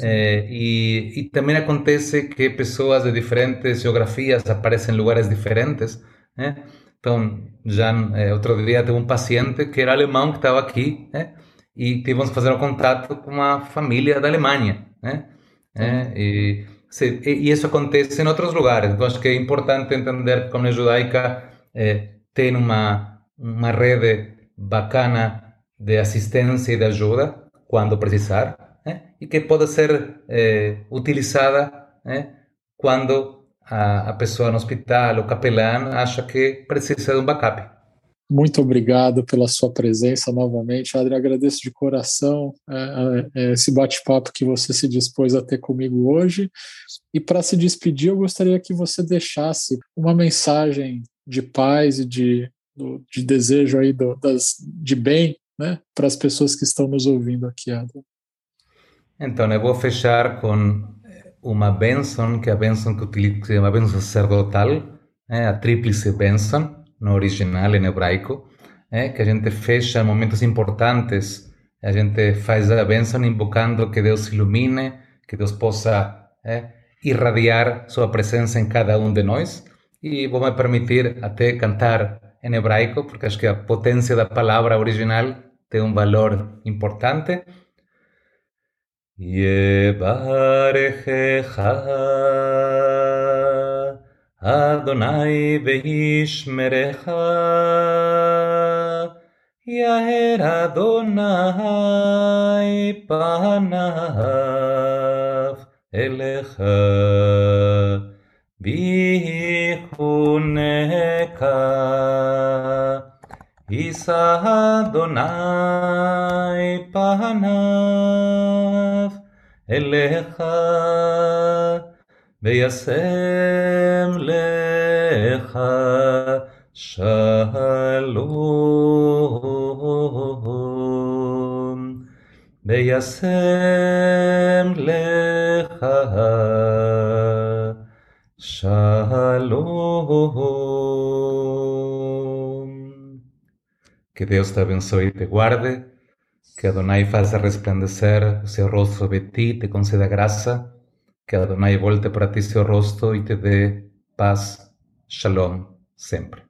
B: É, e, e, também acontece que pessoas de diferentes geografias aparecem em lugares diferentes. Né? Então, já é, outro dia teve um paciente que era alemão que estava aqui, né? E tivemos que fazer um contato com uma família da Alemanha, né? É, e, se, e, isso acontece em outros lugares. Então acho que é importante entender que a comunidade judaica é, tem uma uma rede bacana de assistência e de ajuda quando precisar, né? e que pode ser é, utilizada né? quando a, a pessoa no hospital, o capelão, acha que precisa de um backup.
A: Muito obrigado pela sua presença novamente, Adri. Agradeço de coração é, é, esse bate-papo que você se dispôs a ter comigo hoje. E para se despedir, eu gostaria que você deixasse uma mensagem de paz e de, de desejo aí do, das, de bem né, para as pessoas que estão nos ouvindo aqui, Adri.
B: Então, eu vou fechar com uma bênção, que é a bênção que utilizo, é uma bênção sacerdotal, é a tríplice bênção no original, em hebraico, é, que a gente fecha momentos importantes, a gente faz a bênção invocando que Deus ilumine, que Deus possa é, irradiar sua presença em cada um de nós. E vou me permitir até cantar em hebraico, porque acho que a potência da palavra original tem um valor importante. Yebarechecha אדוני וישמרך, יאר אדוני פניו אליך, ויחונך, יישא אדוני פניו אליך, וישם לך שלום. וישם לך Shalom. Que Deus te abençoe e te guarde, que Adonai faça resplandecer o seu rosto sobre ti, te conceda graça que Adonai volte para ti seu rosto e te dê paz, shalom, sempre.